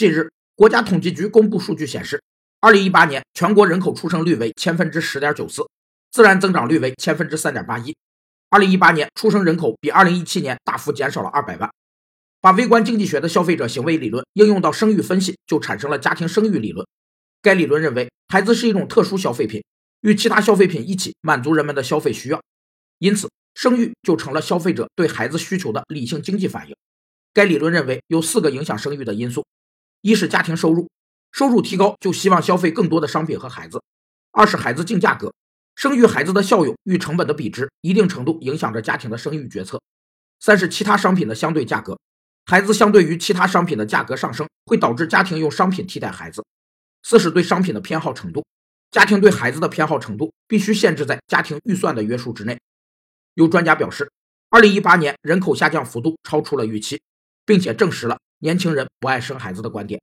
近日，国家统计局公布数据显示，二零一八年全国人口出生率为千分之十点九四，自然增长率为千分之三点八一。二零一八年出生人口比二零一七年大幅减少了二百万。把微观经济学的消费者行为理论应用到生育分析，就产生了家庭生育理论。该理论认为，孩子是一种特殊消费品，与其他消费品一起满足人们的消费需要，因此生育就成了消费者对孩子需求的理性经济反应。该理论认为有四个影响生育的因素。一是家庭收入，收入提高就希望消费更多的商品和孩子；二是孩子净价格，生育孩子的效用与成本的比值一定程度影响着家庭的生育决策；三是其他商品的相对价格，孩子相对于其他商品的价格上升，会导致家庭用商品替代孩子；四是对商品的偏好程度，家庭对孩子的偏好程度必须限制在家庭预算的约束之内。有专家表示，二零一八年人口下降幅度超出了预期，并且证实了。年轻人不爱生孩子的观点。